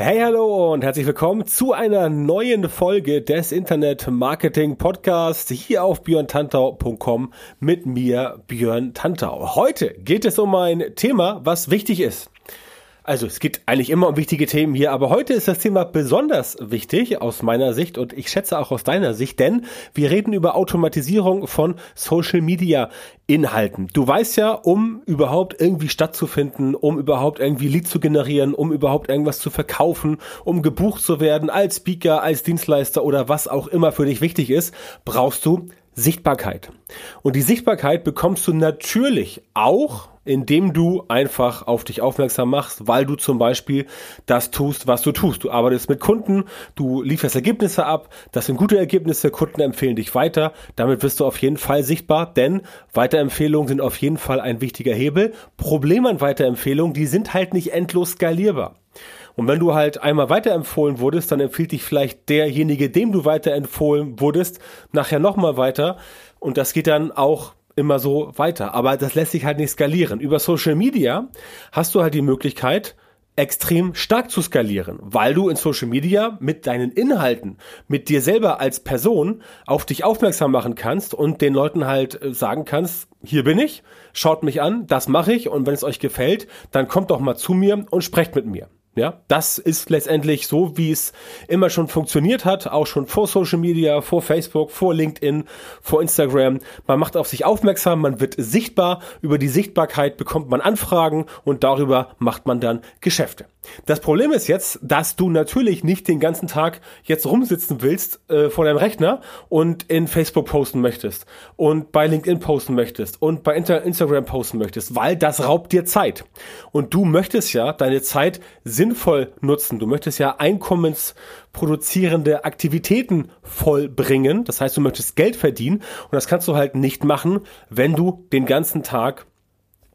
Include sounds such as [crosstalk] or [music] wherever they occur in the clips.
Hey, hallo und herzlich willkommen zu einer neuen Folge des Internet Marketing Podcasts hier auf björntantau.com mit mir, Björn Tantau. Heute geht es um ein Thema, was wichtig ist. Also es geht eigentlich immer um wichtige Themen hier, aber heute ist das Thema besonders wichtig aus meiner Sicht und ich schätze auch aus deiner Sicht, denn wir reden über Automatisierung von Social Media Inhalten. Du weißt ja, um überhaupt irgendwie stattzufinden, um überhaupt irgendwie Lead zu generieren, um überhaupt irgendwas zu verkaufen, um gebucht zu werden als Speaker, als Dienstleister oder was auch immer für dich wichtig ist, brauchst du Sichtbarkeit. Und die Sichtbarkeit bekommst du natürlich auch, indem du einfach auf dich aufmerksam machst, weil du zum Beispiel das tust, was du tust. Du arbeitest mit Kunden, du lieferst Ergebnisse ab, das sind gute Ergebnisse, Kunden empfehlen dich weiter, damit wirst du auf jeden Fall sichtbar, denn Weiterempfehlungen sind auf jeden Fall ein wichtiger Hebel. Problem an Weiterempfehlungen, die sind halt nicht endlos skalierbar. Und wenn du halt einmal weiterempfohlen wurdest, dann empfiehlt dich vielleicht derjenige, dem du weiterempfohlen wurdest, nachher nochmal weiter. Und das geht dann auch immer so weiter. Aber das lässt sich halt nicht skalieren. Über Social Media hast du halt die Möglichkeit, extrem stark zu skalieren, weil du in Social Media mit deinen Inhalten, mit dir selber als Person auf dich aufmerksam machen kannst und den Leuten halt äh, sagen kannst, hier bin ich, schaut mich an, das mache ich und wenn es euch gefällt, dann kommt doch mal zu mir und sprecht mit mir. Ja, das ist letztendlich so, wie es immer schon funktioniert hat, auch schon vor Social Media, vor Facebook, vor LinkedIn, vor Instagram. Man macht auf sich aufmerksam, man wird sichtbar. Über die Sichtbarkeit bekommt man Anfragen und darüber macht man dann Geschäfte. Das Problem ist jetzt, dass du natürlich nicht den ganzen Tag jetzt rumsitzen willst äh, vor deinem Rechner und in Facebook posten möchtest und bei LinkedIn posten möchtest und bei Instagram posten möchtest, weil das raubt dir Zeit. Und du möchtest ja deine Zeit sinnvoll nutzen. Du möchtest ja einkommensproduzierende Aktivitäten vollbringen. Das heißt, du möchtest Geld verdienen und das kannst du halt nicht machen, wenn du den ganzen Tag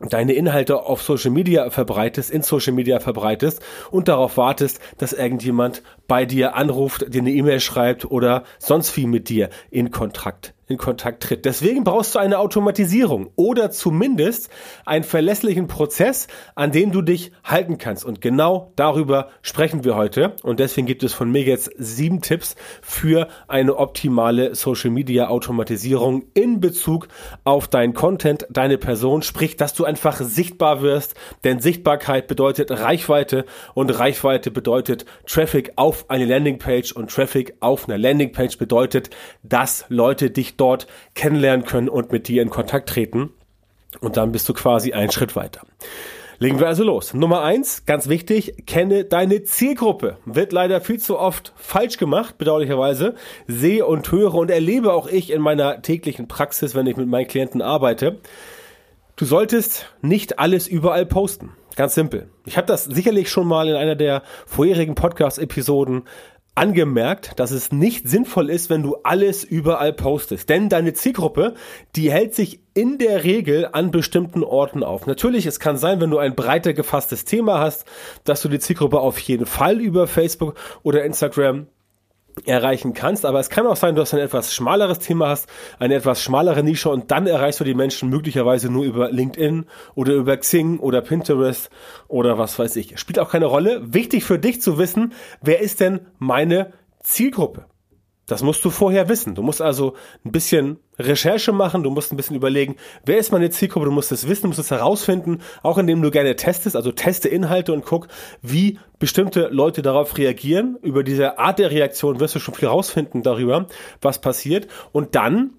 deine Inhalte auf Social Media verbreitest, in Social Media verbreitest und darauf wartest, dass irgendjemand bei dir anruft, dir eine E-Mail schreibt oder sonst wie mit dir in Kontakt in Kontakt tritt. Deswegen brauchst du eine Automatisierung oder zumindest einen verlässlichen Prozess, an dem du dich halten kannst. Und genau darüber sprechen wir heute. Und deswegen gibt es von mir jetzt sieben Tipps für eine optimale Social Media Automatisierung in Bezug auf deinen Content, deine Person. Sprich, dass du einfach sichtbar wirst. Denn Sichtbarkeit bedeutet Reichweite und Reichweite bedeutet Traffic auf eine Landingpage und Traffic auf einer Landingpage bedeutet, dass Leute dich dort kennenlernen können und mit dir in Kontakt treten. Und dann bist du quasi einen Schritt weiter. Legen wir also los. Nummer eins, ganz wichtig, kenne deine Zielgruppe. Wird leider viel zu oft falsch gemacht, bedauerlicherweise. Sehe und höre und erlebe auch ich in meiner täglichen Praxis, wenn ich mit meinen Klienten arbeite. Du solltest nicht alles überall posten. Ganz simpel. Ich habe das sicherlich schon mal in einer der vorherigen Podcast-Episoden angemerkt, dass es nicht sinnvoll ist, wenn du alles überall postest. Denn deine Zielgruppe, die hält sich in der Regel an bestimmten Orten auf. Natürlich, es kann sein, wenn du ein breiter gefasstes Thema hast, dass du die Zielgruppe auf jeden Fall über Facebook oder Instagram erreichen kannst. Aber es kann auch sein, dass du ein etwas schmaleres Thema hast, eine etwas schmalere Nische und dann erreichst du die Menschen möglicherweise nur über LinkedIn oder über Xing oder Pinterest oder was weiß ich. Spielt auch keine Rolle. Wichtig für dich zu wissen, wer ist denn meine Zielgruppe? Das musst du vorher wissen. Du musst also ein bisschen Recherche machen, du musst ein bisschen überlegen, wer ist meine Zielgruppe, du musst es wissen, du musst es herausfinden, auch indem du gerne testest, also teste Inhalte und guck, wie bestimmte Leute darauf reagieren. Über diese Art der Reaktion wirst du schon viel herausfinden darüber, was passiert. Und dann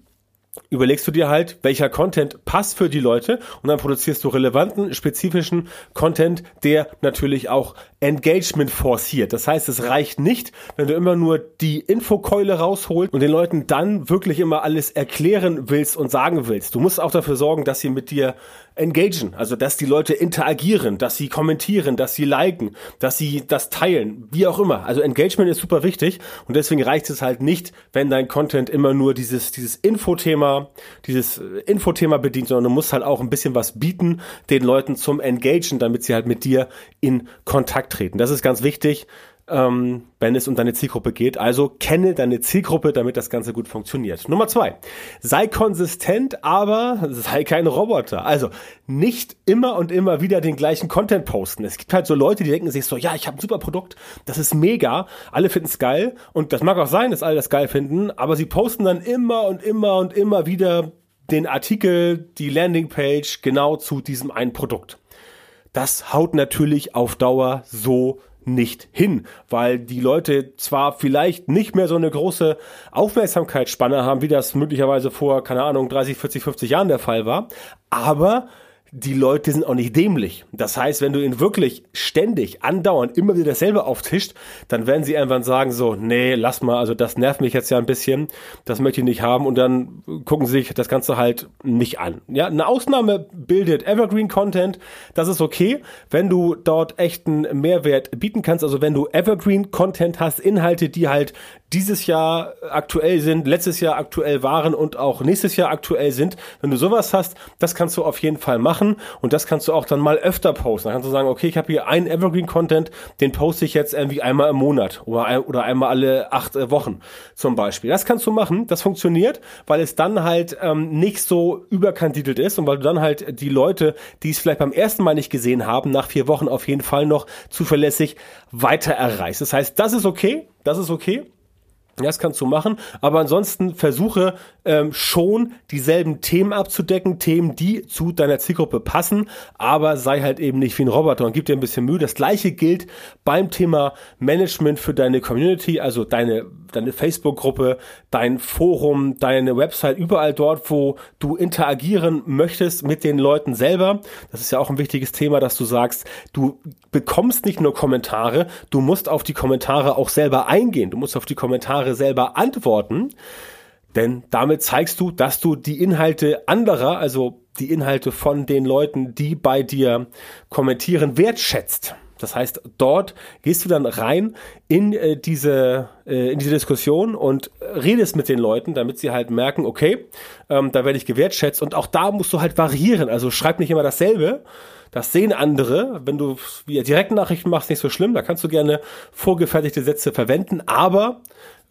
überlegst du dir halt, welcher Content passt für die Leute und dann produzierst du relevanten, spezifischen Content, der natürlich auch Engagement forciert. Das heißt, es reicht nicht, wenn du immer nur die Infokeule rausholst und den Leuten dann wirklich immer alles erklären willst und sagen willst. Du musst auch dafür sorgen, dass sie mit dir engagen, also dass die Leute interagieren, dass sie kommentieren, dass sie liken, dass sie das teilen, wie auch immer. Also Engagement ist super wichtig und deswegen reicht es halt nicht, wenn dein Content immer nur dieses dieses Infothema, dieses Infothema bedient, sondern du musst halt auch ein bisschen was bieten den Leuten zum Engagen, damit sie halt mit dir in Kontakt treten. Das ist ganz wichtig ähm, wenn es um deine Zielgruppe geht. Also kenne deine Zielgruppe, damit das Ganze gut funktioniert. Nummer zwei, sei konsistent, aber sei kein Roboter. Also nicht immer und immer wieder den gleichen Content posten. Es gibt halt so Leute, die denken sich so, ja, ich habe ein super Produkt, das ist mega, alle finden es geil und das mag auch sein, dass alle das geil finden, aber sie posten dann immer und immer und immer wieder den Artikel, die Landingpage genau zu diesem einen Produkt. Das haut natürlich auf Dauer so nicht hin, weil die Leute zwar vielleicht nicht mehr so eine große Aufmerksamkeitsspanne haben, wie das möglicherweise vor, keine Ahnung, 30, 40, 50 Jahren der Fall war, aber die Leute sind auch nicht dämlich. Das heißt, wenn du ihnen wirklich ständig, andauernd immer wieder dasselbe auftischt, dann werden sie irgendwann sagen so, nee, lass mal, also das nervt mich jetzt ja ein bisschen, das möchte ich nicht haben und dann gucken sie sich das Ganze halt nicht an. Ja, eine Ausnahme bildet Evergreen Content, das ist okay, wenn du dort echten Mehrwert bieten kannst, also wenn du Evergreen Content hast, Inhalte, die halt dieses Jahr aktuell sind, letztes Jahr aktuell waren und auch nächstes Jahr aktuell sind, wenn du sowas hast, das kannst du auf jeden Fall machen und das kannst du auch dann mal öfter posten. Dann kannst du sagen, okay, ich habe hier einen Evergreen-Content, den poste ich jetzt irgendwie einmal im Monat oder, ein, oder einmal alle acht äh, Wochen zum Beispiel. Das kannst du machen, das funktioniert, weil es dann halt ähm, nicht so überkandidelt ist und weil du dann halt die Leute, die es vielleicht beim ersten Mal nicht gesehen haben, nach vier Wochen auf jeden Fall noch zuverlässig weiter erreichst. Das heißt, das ist okay, das ist okay. Das kannst du machen, aber ansonsten versuche ähm, schon dieselben Themen abzudecken, Themen, die zu deiner Zielgruppe passen, aber sei halt eben nicht wie ein Roboter und gib dir ein bisschen Mühe. Das gleiche gilt beim Thema Management für deine Community, also deine, deine Facebook-Gruppe, dein Forum, deine Website, überall dort, wo du interagieren möchtest mit den Leuten selber. Das ist ja auch ein wichtiges Thema, dass du sagst, du bekommst nicht nur Kommentare, du musst auf die Kommentare auch selber eingehen, du musst auf die Kommentare Kommentare selber antworten, denn damit zeigst du, dass du die Inhalte anderer, also die Inhalte von den Leuten, die bei dir kommentieren, wertschätzt. Das heißt, dort gehst du dann rein in äh, diese äh, in diese Diskussion und redest mit den Leuten, damit sie halt merken, okay, ähm, da werde ich gewertschätzt und auch da musst du halt variieren. Also schreib nicht immer dasselbe. Das sehen andere. Wenn du via Direktnachrichten machst, nicht so schlimm. Da kannst du gerne vorgefertigte Sätze verwenden, aber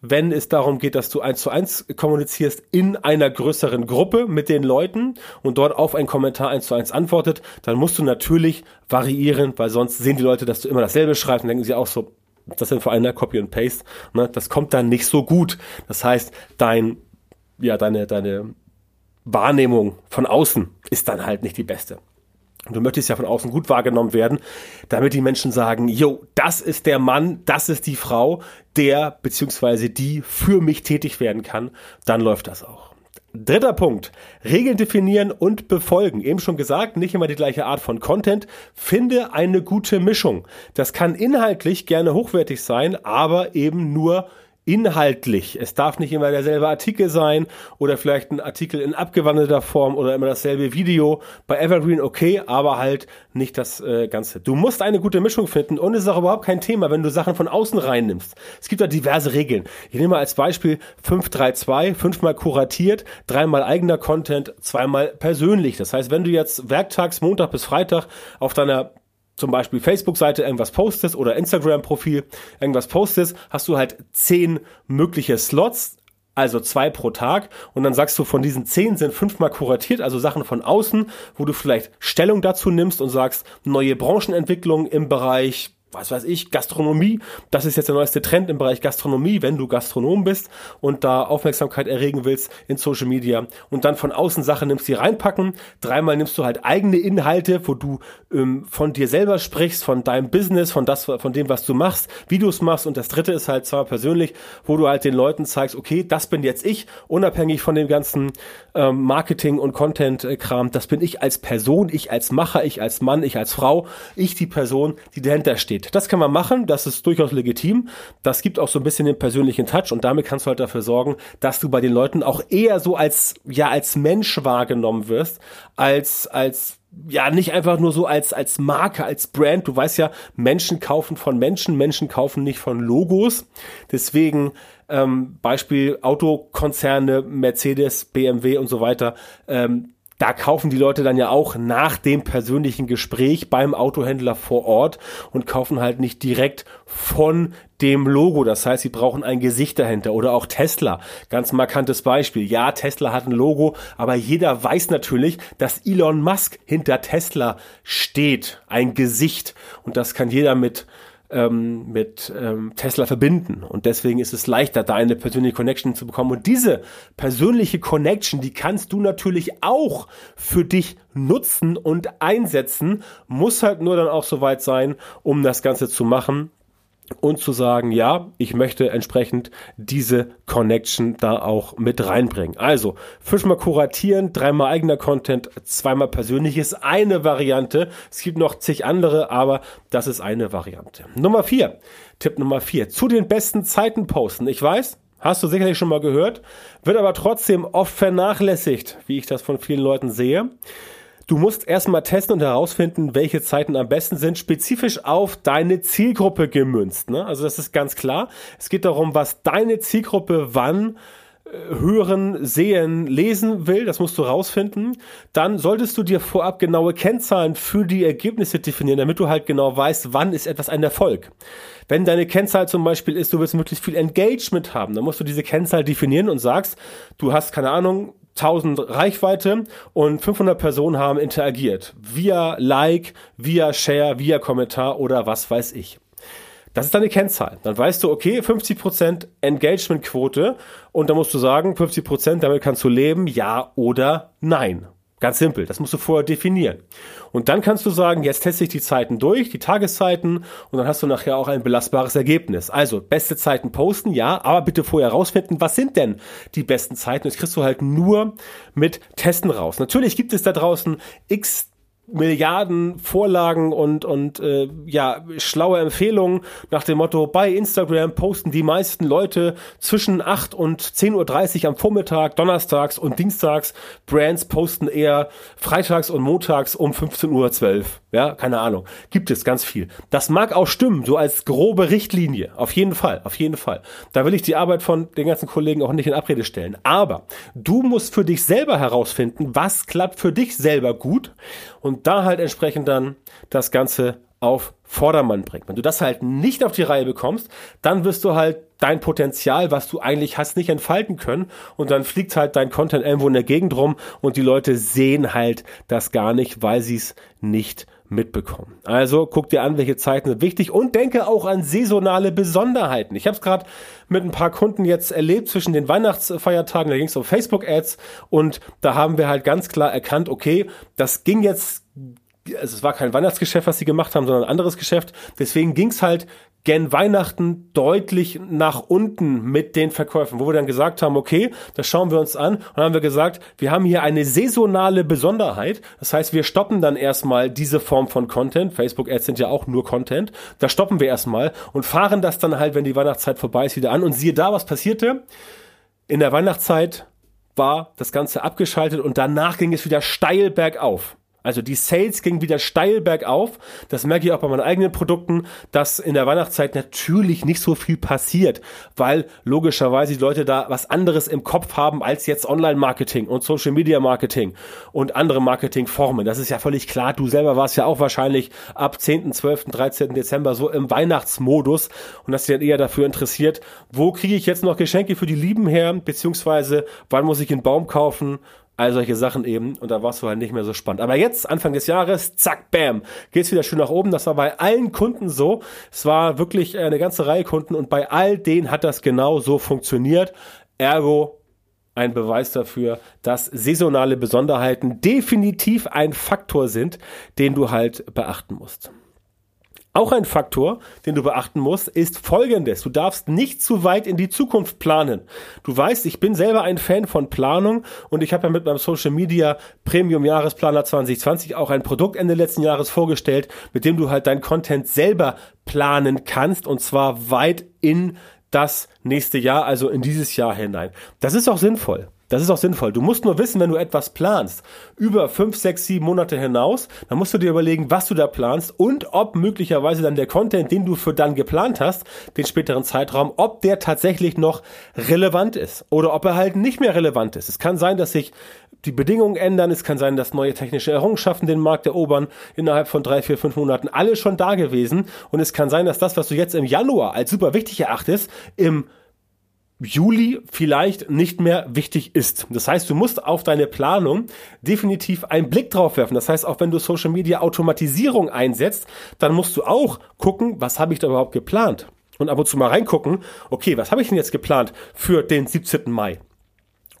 wenn es darum geht, dass du eins zu eins kommunizierst in einer größeren Gruppe mit den Leuten und dort auf einen Kommentar eins zu eins antwortet, dann musst du natürlich variieren, weil sonst sehen die Leute, dass du immer dasselbe schreibst und denken sie auch so, das sind vor allem Copy and Paste, ne, das kommt dann nicht so gut. Das heißt, dein, ja, deine, deine Wahrnehmung von außen ist dann halt nicht die beste. Du möchtest ja von außen gut wahrgenommen werden, damit die Menschen sagen, yo, das ist der Mann, das ist die Frau, der bzw. die für mich tätig werden kann, dann läuft das auch. Dritter Punkt. Regeln definieren und befolgen. Eben schon gesagt, nicht immer die gleiche Art von Content. Finde eine gute Mischung. Das kann inhaltlich gerne hochwertig sein, aber eben nur inhaltlich. Es darf nicht immer derselbe Artikel sein oder vielleicht ein Artikel in abgewandelter Form oder immer dasselbe Video. Bei Evergreen okay, aber halt nicht das äh, Ganze. Du musst eine gute Mischung finden und es ist auch überhaupt kein Thema, wenn du Sachen von außen reinnimmst. Es gibt da diverse Regeln. Ich nehme mal als Beispiel 532, fünfmal kuratiert, dreimal eigener Content, zweimal persönlich. Das heißt, wenn du jetzt werktags, Montag bis Freitag auf deiner zum Beispiel Facebook-Seite irgendwas postest oder Instagram-Profil irgendwas postest, hast du halt zehn mögliche Slots, also zwei pro Tag. Und dann sagst du, von diesen zehn sind fünfmal kuratiert, also Sachen von außen, wo du vielleicht Stellung dazu nimmst und sagst, neue Branchenentwicklung im Bereich was weiß ich, Gastronomie. Das ist jetzt der neueste Trend im Bereich Gastronomie, wenn du Gastronom bist und da Aufmerksamkeit erregen willst in Social Media und dann von außen Sachen nimmst, die reinpacken. Dreimal nimmst du halt eigene Inhalte, wo du ähm, von dir selber sprichst, von deinem Business, von das, von dem, was du machst, Videos machst. Und das dritte ist halt zwar persönlich, wo du halt den Leuten zeigst, okay, das bin jetzt ich, unabhängig von dem ganzen ähm, Marketing und Content-Kram. Das bin ich als Person, ich als Macher, ich als Mann, ich als Frau, ich die Person, die dahinter steht. Das kann man machen, das ist durchaus legitim. Das gibt auch so ein bisschen den persönlichen Touch und damit kannst du halt dafür sorgen, dass du bei den Leuten auch eher so als, ja, als Mensch wahrgenommen wirst, als, als ja nicht einfach nur so als als Marke, als Brand. Du weißt ja, Menschen kaufen von Menschen, Menschen kaufen nicht von Logos. Deswegen ähm, Beispiel Autokonzerne, Mercedes, BMW und so weiter. Ähm, da kaufen die Leute dann ja auch nach dem persönlichen Gespräch beim Autohändler vor Ort und kaufen halt nicht direkt von dem Logo. Das heißt, sie brauchen ein Gesicht dahinter oder auch Tesla. Ganz markantes Beispiel. Ja, Tesla hat ein Logo, aber jeder weiß natürlich, dass Elon Musk hinter Tesla steht. Ein Gesicht. Und das kann jeder mit ähm, mit ähm, Tesla verbinden. Und deswegen ist es leichter, da eine persönliche Connection zu bekommen. Und diese persönliche Connection, die kannst du natürlich auch für dich nutzen und einsetzen, muss halt nur dann auch soweit sein, um das Ganze zu machen und zu sagen, ja, ich möchte entsprechend diese Connection da auch mit reinbringen. Also fünfmal kuratieren, dreimal eigener Content, zweimal persönlich ist eine Variante. Es gibt noch zig andere, aber das ist eine Variante. Nummer vier, Tipp Nummer vier, zu den besten Zeiten posten. Ich weiß, Hast du sicherlich schon mal gehört, wird aber trotzdem oft vernachlässigt, wie ich das von vielen Leuten sehe. Du musst erstmal testen und herausfinden, welche Zeiten am besten sind, spezifisch auf deine Zielgruppe gemünzt. Ne? Also das ist ganz klar. Es geht darum, was deine Zielgruppe wann äh, hören, sehen, lesen will, das musst du rausfinden, dann solltest du dir vorab genaue Kennzahlen für die Ergebnisse definieren, damit du halt genau weißt, wann ist etwas ein Erfolg. Wenn deine Kennzahl zum Beispiel ist, du willst möglichst viel Engagement haben, dann musst du diese Kennzahl definieren und sagst, du hast keine Ahnung, 1000 Reichweite und 500 Personen haben interagiert. Via Like, via Share, via Kommentar oder was weiß ich. Das ist deine Kennzahl. Dann weißt du, okay, 50% Engagementquote und dann musst du sagen, 50% damit kannst du leben, ja oder nein. Ganz simpel, das musst du vorher definieren. Und dann kannst du sagen, jetzt teste ich die Zeiten durch, die Tageszeiten, und dann hast du nachher auch ein belastbares Ergebnis. Also, beste Zeiten posten, ja, aber bitte vorher rausfinden, was sind denn die besten Zeiten? Das kriegst du halt nur mit Testen raus. Natürlich gibt es da draußen x Milliarden Vorlagen und, und äh, ja, schlaue Empfehlungen nach dem Motto, bei Instagram posten die meisten Leute zwischen 8 und 10.30 Uhr am Vormittag, donnerstags und dienstags. Brands posten eher freitags und montags um 15.12 Uhr. Ja, keine Ahnung. Gibt es ganz viel. Das mag auch stimmen, so als grobe Richtlinie. Auf jeden Fall, auf jeden Fall. Da will ich die Arbeit von den ganzen Kollegen auch nicht in Abrede stellen. Aber du musst für dich selber herausfinden, was klappt für dich selber gut und da halt entsprechend dann das Ganze auf Vordermann bringt. Wenn du das halt nicht auf die Reihe bekommst, dann wirst du halt dein Potenzial, was du eigentlich hast, nicht entfalten können und dann fliegt halt dein Content irgendwo in der Gegend rum und die Leute sehen halt das gar nicht, weil sie es nicht mitbekommen. Also guck dir an, welche Zeiten sind wichtig und denke auch an saisonale Besonderheiten. Ich habe es gerade mit ein paar Kunden jetzt erlebt zwischen den Weihnachtsfeiertagen, da ging es um Facebook-Ads und da haben wir halt ganz klar erkannt, okay, das ging jetzt also es war kein Weihnachtsgeschäft, was sie gemacht haben, sondern ein anderes Geschäft. Deswegen ging's halt gen Weihnachten deutlich nach unten mit den Verkäufen, wo wir dann gesagt haben, okay, das schauen wir uns an. Und dann haben wir gesagt, wir haben hier eine saisonale Besonderheit. Das heißt, wir stoppen dann erstmal diese Form von Content. Facebook Ads sind ja auch nur Content. Da stoppen wir erstmal und fahren das dann halt, wenn die Weihnachtszeit vorbei ist, wieder an. Und siehe da, was passierte? In der Weihnachtszeit war das Ganze abgeschaltet und danach ging es wieder steil bergauf. Also die Sales gingen wieder steil bergauf. Das merke ich auch bei meinen eigenen Produkten, dass in der Weihnachtszeit natürlich nicht so viel passiert, weil logischerweise die Leute da was anderes im Kopf haben als jetzt Online-Marketing und Social-Media-Marketing und andere Marketingformen. Das ist ja völlig klar. Du selber warst ja auch wahrscheinlich ab 10., 12., 13. Dezember so im Weihnachtsmodus und hast dich dann eher dafür interessiert, wo kriege ich jetzt noch Geschenke für die Lieben her, beziehungsweise wann muss ich einen Baum kaufen, all solche Sachen eben und da warst du halt nicht mehr so spannend. Aber jetzt, Anfang des Jahres, zack, bam, geht's wieder schön nach oben. Das war bei allen Kunden so. Es war wirklich eine ganze Reihe Kunden und bei all denen hat das genau so funktioniert. Ergo ein Beweis dafür, dass saisonale Besonderheiten definitiv ein Faktor sind, den du halt beachten musst. Auch ein Faktor, den du beachten musst, ist folgendes. Du darfst nicht zu weit in die Zukunft planen. Du weißt, ich bin selber ein Fan von Planung und ich habe ja mit meinem Social Media Premium Jahresplaner 2020 auch ein Produkt Ende letzten Jahres vorgestellt, mit dem du halt dein Content selber planen kannst und zwar weit in das nächste Jahr, also in dieses Jahr hinein. Das ist auch sinnvoll. Das ist auch sinnvoll. Du musst nur wissen, wenn du etwas planst, über fünf, sechs, sieben Monate hinaus, dann musst du dir überlegen, was du da planst und ob möglicherweise dann der Content, den du für dann geplant hast, den späteren Zeitraum, ob der tatsächlich noch relevant ist oder ob er halt nicht mehr relevant ist. Es kann sein, dass sich die Bedingungen ändern. Es kann sein, dass neue technische Errungenschaften den Markt erobern innerhalb von drei, vier, fünf Monaten. Alle schon da gewesen. Und es kann sein, dass das, was du jetzt im Januar als super wichtig erachtest, im Juli vielleicht nicht mehr wichtig ist. Das heißt, du musst auf deine Planung definitiv einen Blick drauf werfen. Das heißt, auch wenn du Social Media Automatisierung einsetzt, dann musst du auch gucken, was habe ich da überhaupt geplant? Und ab und zu mal reingucken, okay, was habe ich denn jetzt geplant für den 17. Mai?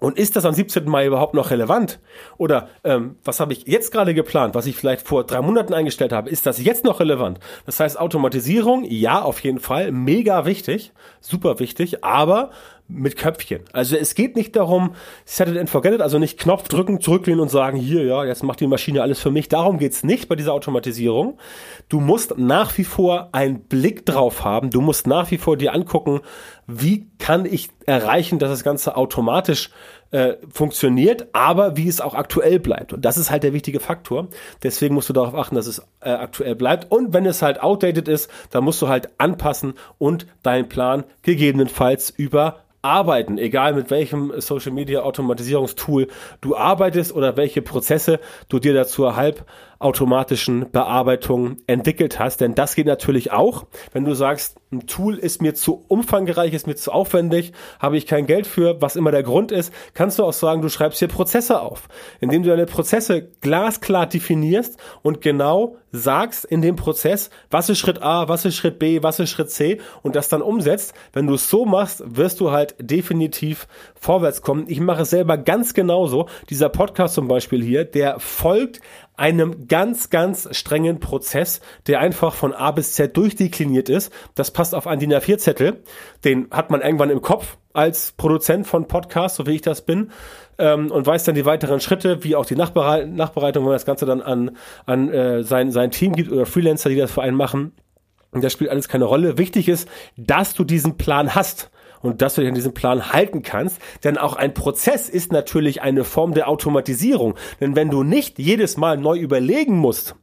Und ist das am 17. Mai überhaupt noch relevant? Oder ähm, was habe ich jetzt gerade geplant, was ich vielleicht vor drei Monaten eingestellt habe? Ist das jetzt noch relevant? Das heißt, Automatisierung, ja, auf jeden Fall, mega wichtig, super wichtig, aber mit Köpfchen. Also es geht nicht darum, set it and forget it, also nicht Knopf drücken, zurücklehnen und sagen, hier, ja, jetzt macht die Maschine alles für mich. Darum geht's nicht bei dieser Automatisierung. Du musst nach wie vor einen Blick drauf haben. Du musst nach wie vor dir angucken, wie kann ich erreichen, dass das Ganze automatisch äh, funktioniert, aber wie es auch aktuell bleibt. Und das ist halt der wichtige Faktor. Deswegen musst du darauf achten, dass es äh, aktuell bleibt. Und wenn es halt outdated ist, dann musst du halt anpassen und deinen Plan gegebenenfalls über arbeiten, egal mit welchem Social Media Automatisierungstool du arbeitest oder welche Prozesse du dir dazu halb automatischen Bearbeitung entwickelt hast. Denn das geht natürlich auch, wenn du sagst, ein Tool ist mir zu umfangreich, ist mir zu aufwendig, habe ich kein Geld für, was immer der Grund ist, kannst du auch sagen, du schreibst hier Prozesse auf, indem du deine Prozesse glasklar definierst und genau sagst in dem Prozess, was ist Schritt A, was ist Schritt B, was ist Schritt C und das dann umsetzt. Wenn du es so machst, wirst du halt definitiv vorwärts kommen. Ich mache es selber ganz genauso. Dieser Podcast zum Beispiel hier, der folgt einem ganz, ganz strengen Prozess, der einfach von A bis Z durchdekliniert ist. Das passt auf einen DIN A4-Zettel. Den hat man irgendwann im Kopf als Produzent von Podcasts, so wie ich das bin, ähm, und weiß dann die weiteren Schritte, wie auch die Nachberei Nachbereitung, wenn man das Ganze dann an, an äh, sein, sein Team gibt oder Freelancer, die das für einen machen. Das spielt alles keine Rolle. Wichtig ist, dass du diesen Plan hast und dass du dich an diesem Plan halten kannst. Denn auch ein Prozess ist natürlich eine Form der Automatisierung. Denn wenn du nicht jedes Mal neu überlegen musst,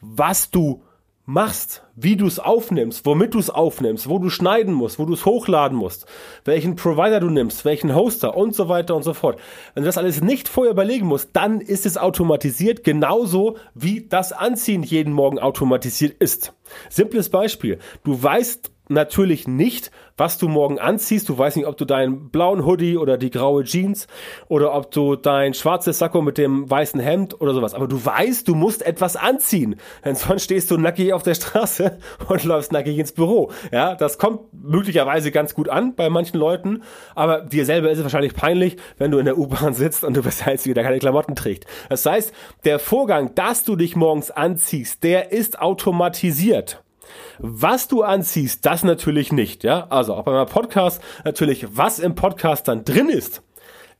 was du machst, wie du es aufnimmst, womit du es aufnimmst, wo du schneiden musst, wo du es hochladen musst, welchen Provider du nimmst, welchen Hoster und so weiter und so fort. Wenn du das alles nicht vorher überlegen musst, dann ist es automatisiert, genauso wie das Anziehen jeden Morgen automatisiert ist. Simples Beispiel. Du weißt natürlich nicht, was du morgen anziehst. Du weißt nicht, ob du deinen blauen Hoodie oder die graue Jeans oder ob du dein schwarzes Sakko mit dem weißen Hemd oder sowas. Aber du weißt, du musst etwas anziehen. Denn sonst stehst du nackig auf der Straße [laughs] und läufst nackig ins Büro. Ja, das kommt möglicherweise ganz gut an bei manchen Leuten. Aber dir selber ist es wahrscheinlich peinlich, wenn du in der U-Bahn sitzt und du bist der Einzige, der keine Klamotten trägt. Das heißt, der Vorgang, dass du dich morgens anziehst, der ist automatisiert. Was du anziehst, das natürlich nicht, ja. Also auch bei meinem Podcast natürlich, was im Podcast dann drin ist,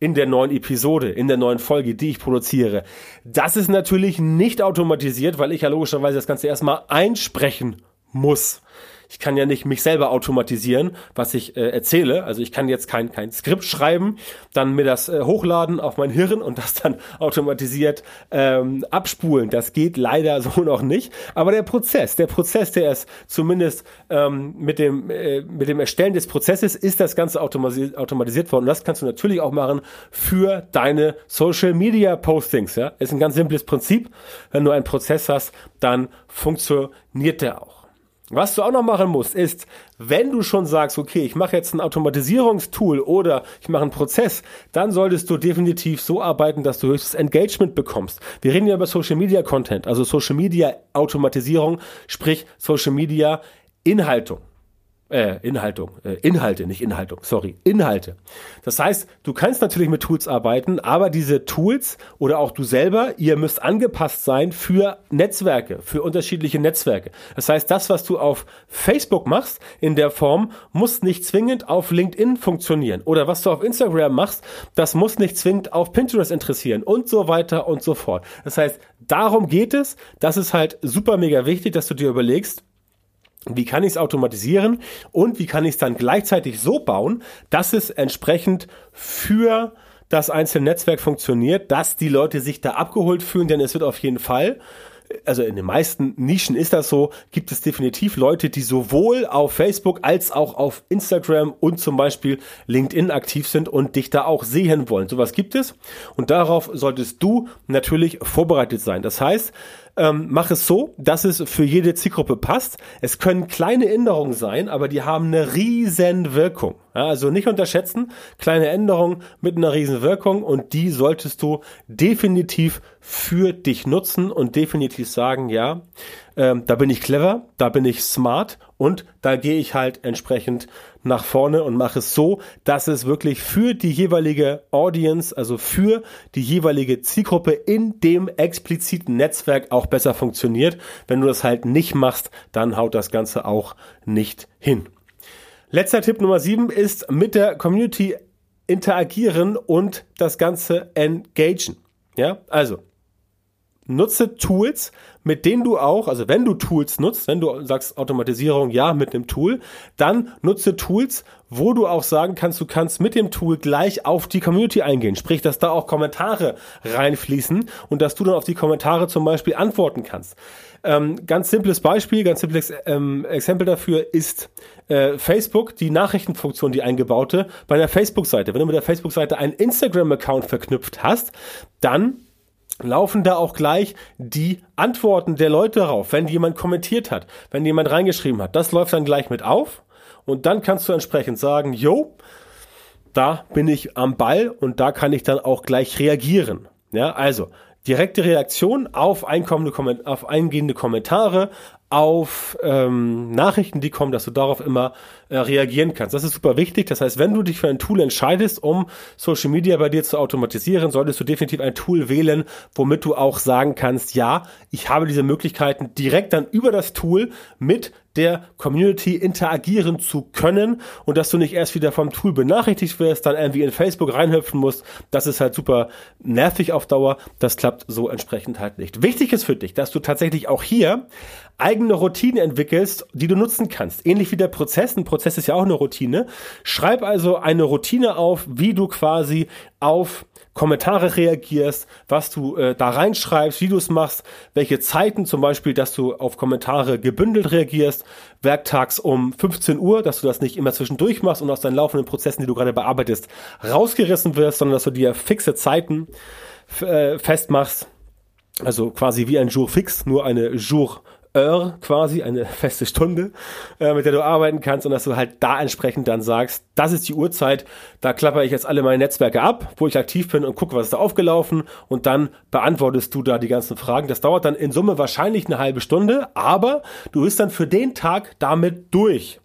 in der neuen Episode, in der neuen Folge, die ich produziere. Das ist natürlich nicht automatisiert, weil ich ja logischerweise das Ganze erstmal einsprechen muss ich kann ja nicht mich selber automatisieren, was ich äh, erzähle. Also ich kann jetzt kein, kein Skript schreiben, dann mir das äh, hochladen auf mein Hirn und das dann [laughs] automatisiert ähm, abspulen. Das geht leider [laughs] so noch nicht. Aber der Prozess, der Prozess, der ist zumindest ähm, mit, dem, äh, mit dem Erstellen des Prozesses, ist das Ganze automatisiert, automatisiert worden. Und das kannst du natürlich auch machen für deine Social Media Postings. Ja? Ist ein ganz simples Prinzip. Wenn du einen Prozess hast, dann funktioniert der auch. Was du auch noch machen musst, ist, wenn du schon sagst, okay, ich mache jetzt ein Automatisierungstool oder ich mache einen Prozess, dann solltest du definitiv so arbeiten, dass du höchstes Engagement bekommst. Wir reden ja über Social Media Content, also Social Media Automatisierung, sprich Social Media Inhaltung äh, Inhaltung, äh, Inhalte, nicht Inhaltung, sorry, Inhalte. Das heißt, du kannst natürlich mit Tools arbeiten, aber diese Tools oder auch du selber, ihr müsst angepasst sein für Netzwerke, für unterschiedliche Netzwerke. Das heißt, das, was du auf Facebook machst in der Form, muss nicht zwingend auf LinkedIn funktionieren. Oder was du auf Instagram machst, das muss nicht zwingend auf Pinterest interessieren und so weiter und so fort. Das heißt, darum geht es. Das ist halt super mega wichtig, dass du dir überlegst, wie kann ich es automatisieren und wie kann ich es dann gleichzeitig so bauen, dass es entsprechend für das einzelne Netzwerk funktioniert, dass die Leute sich da abgeholt fühlen, denn es wird auf jeden Fall also in den meisten Nischen ist das so, gibt es definitiv Leute, die sowohl auf Facebook als auch auf Instagram und zum Beispiel LinkedIn aktiv sind und dich da auch sehen wollen. Sowas gibt es und darauf solltest du natürlich vorbereitet sein. Das heißt, ähm, mach es so, dass es für jede Zielgruppe passt. Es können kleine Änderungen sein, aber die haben eine riesen Wirkung. Ja, also nicht unterschätzen, kleine Änderungen mit einer riesen Wirkung und die solltest du definitiv für dich nutzen und definitiv sagen, ja, ähm, da bin ich clever, da bin ich smart und da gehe ich halt entsprechend nach vorne und mache es so, dass es wirklich für die jeweilige Audience, also für die jeweilige Zielgruppe in dem expliziten Netzwerk auch besser funktioniert. Wenn du das halt nicht machst, dann haut das Ganze auch nicht hin. Letzter Tipp Nummer sieben ist mit der Community interagieren und das Ganze engagen. Ja, also nutze Tools, mit denen du auch, also wenn du Tools nutzt, wenn du sagst Automatisierung ja mit einem Tool, dann nutze Tools, wo du auch sagen kannst, du kannst mit dem Tool gleich auf die Community eingehen. Sprich, dass da auch Kommentare reinfließen und dass du dann auf die Kommentare zum Beispiel antworten kannst. Ähm, ganz simples Beispiel, ganz simples ähm, Exempel dafür ist äh, Facebook, die Nachrichtenfunktion, die eingebaute bei einer Facebook-Seite. Wenn du mit der Facebook-Seite einen Instagram-Account verknüpft hast, dann laufen da auch gleich die Antworten der Leute darauf, wenn jemand kommentiert hat, wenn jemand reingeschrieben hat. Das läuft dann gleich mit auf und dann kannst du entsprechend sagen, yo, da bin ich am Ball und da kann ich dann auch gleich reagieren. Ja, also direkte Reaktion auf, auf eingehende Kommentare, auf ähm, Nachrichten, die kommen, dass du darauf immer äh, reagieren kannst. Das ist super wichtig. Das heißt, wenn du dich für ein Tool entscheidest, um Social Media bei dir zu automatisieren, solltest du definitiv ein Tool wählen, womit du auch sagen kannst, ja, ich habe diese Möglichkeiten direkt dann über das Tool mit der Community interagieren zu können und dass du nicht erst wieder vom Tool benachrichtigt wirst, dann irgendwie in Facebook reinhüpfen musst. Das ist halt super nervig auf Dauer. Das klappt so entsprechend halt nicht. Wichtig ist für dich, dass du tatsächlich auch hier eigene Routine entwickelst, die du nutzen kannst. Ähnlich wie der Prozess. Ein Prozess ist ja auch eine Routine. Schreib also eine Routine auf, wie du quasi auf Kommentare reagierst, was du äh, da reinschreibst, wie du es machst, welche Zeiten zum Beispiel, dass du auf Kommentare gebündelt reagierst, werktags um 15 Uhr, dass du das nicht immer zwischendurch machst und aus deinen laufenden Prozessen, die du gerade bearbeitest, rausgerissen wirst, sondern dass du dir fixe Zeiten äh, festmachst. Also quasi wie ein Jour fix, nur eine Jour Heure quasi, eine [laughs] feste Stunde, äh, mit der du arbeiten kannst und dass du halt da entsprechend dann sagst, das ist die Uhrzeit, da klapper ich jetzt alle meine Netzwerke ab, wo ich aktiv bin und gucke, was ist da aufgelaufen und dann beantwortest du da die ganzen Fragen. Das dauert dann in Summe wahrscheinlich eine halbe Stunde, aber du bist dann für den Tag damit durch.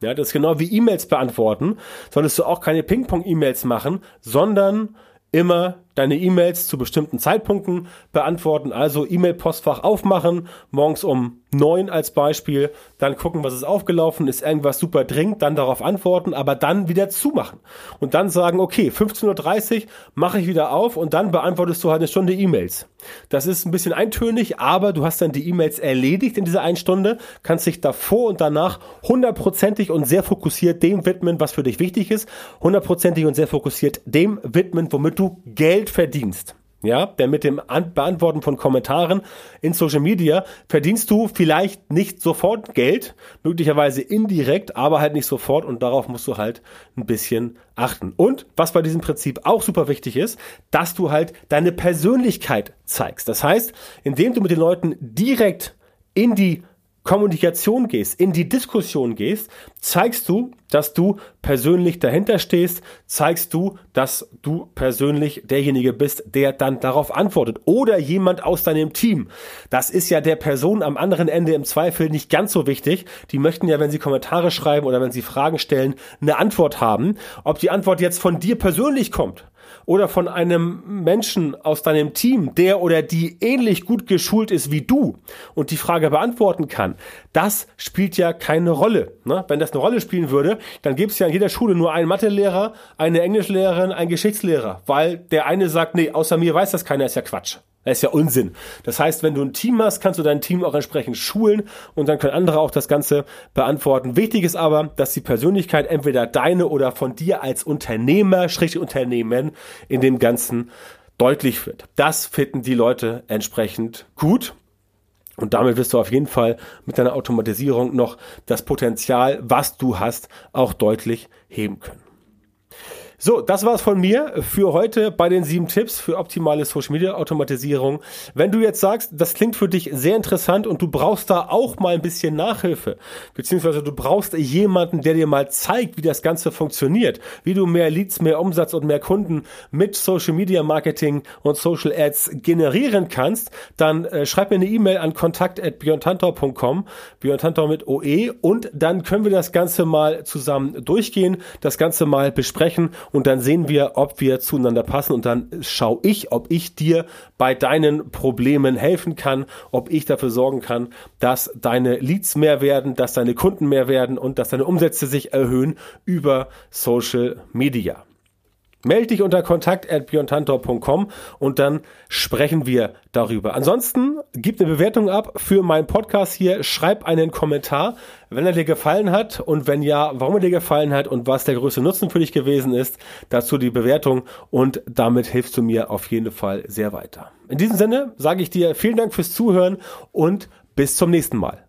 Ja, das ist genau wie E-Mails beantworten. Solltest du auch keine Ping-Pong-E-Mails machen, sondern immer deine E-Mails zu bestimmten Zeitpunkten beantworten. Also E-Mail-Postfach aufmachen, morgens um neun als Beispiel, dann gucken, was ist aufgelaufen, ist irgendwas super dringend, dann darauf antworten, aber dann wieder zumachen. Und dann sagen, okay, 15.30 Uhr mache ich wieder auf und dann beantwortest du halt eine Stunde E-Mails. Das ist ein bisschen eintönig, aber du hast dann die E-Mails erledigt in dieser einen Stunde, kannst dich davor und danach hundertprozentig und sehr fokussiert dem widmen, was für dich wichtig ist, hundertprozentig und sehr fokussiert dem widmen, womit du Geld Geld verdienst, ja, denn mit dem Beantworten von Kommentaren in Social Media verdienst du vielleicht nicht sofort Geld, möglicherweise indirekt, aber halt nicht sofort und darauf musst du halt ein bisschen achten. Und was bei diesem Prinzip auch super wichtig ist, dass du halt deine Persönlichkeit zeigst. Das heißt, indem du mit den Leuten direkt in die Kommunikation gehst, in die Diskussion gehst, zeigst du, dass du persönlich dahinter stehst, zeigst du, dass du persönlich derjenige bist, der dann darauf antwortet. Oder jemand aus deinem Team. Das ist ja der Person am anderen Ende im Zweifel nicht ganz so wichtig. Die möchten ja, wenn sie Kommentare schreiben oder wenn sie Fragen stellen, eine Antwort haben. Ob die Antwort jetzt von dir persönlich kommt oder von einem Menschen aus deinem Team, der oder die ähnlich gut geschult ist wie du und die Frage beantworten kann, das spielt ja keine Rolle. Ne? Wenn das eine Rolle spielen würde, dann gäbe es ja in jeder Schule nur einen Mathelehrer, eine Englischlehrerin, einen Geschichtslehrer, weil der eine sagt, nee, außer mir weiß das keiner, ist ja Quatsch. Das ist ja Unsinn. Das heißt, wenn du ein Team hast, kannst du dein Team auch entsprechend schulen und dann können andere auch das Ganze beantworten. Wichtig ist aber, dass die Persönlichkeit entweder deine oder von dir als Unternehmer, Schrägstrich Unternehmen in dem Ganzen deutlich wird. Das finden die Leute entsprechend gut. Und damit wirst du auf jeden Fall mit deiner Automatisierung noch das Potenzial, was du hast, auch deutlich heben können. So, das war's von mir für heute bei den sieben Tipps für optimale Social Media Automatisierung. Wenn du jetzt sagst, das klingt für dich sehr interessant und du brauchst da auch mal ein bisschen Nachhilfe, beziehungsweise du brauchst jemanden, der dir mal zeigt, wie das Ganze funktioniert, wie du mehr Leads, mehr Umsatz und mehr Kunden mit Social Media Marketing und Social Ads generieren kannst, dann äh, schreib mir eine E-Mail an kontakt@björntantau.com, Björntantau mit OE und dann können wir das Ganze mal zusammen durchgehen, das Ganze mal besprechen und dann sehen wir, ob wir zueinander passen und dann schaue ich, ob ich dir bei deinen Problemen helfen kann, ob ich dafür sorgen kann, dass deine Leads mehr werden, dass deine Kunden mehr werden und dass deine Umsätze sich erhöhen über Social Media. Melde dich unter kontakt.björntantor.com und dann sprechen wir darüber. Ansonsten gib eine Bewertung ab für meinen Podcast hier, schreib einen Kommentar, wenn er dir gefallen hat und wenn ja, warum er dir gefallen hat und was der größte Nutzen für dich gewesen ist. Dazu die Bewertung und damit hilfst du mir auf jeden Fall sehr weiter. In diesem Sinne sage ich dir vielen Dank fürs Zuhören und bis zum nächsten Mal.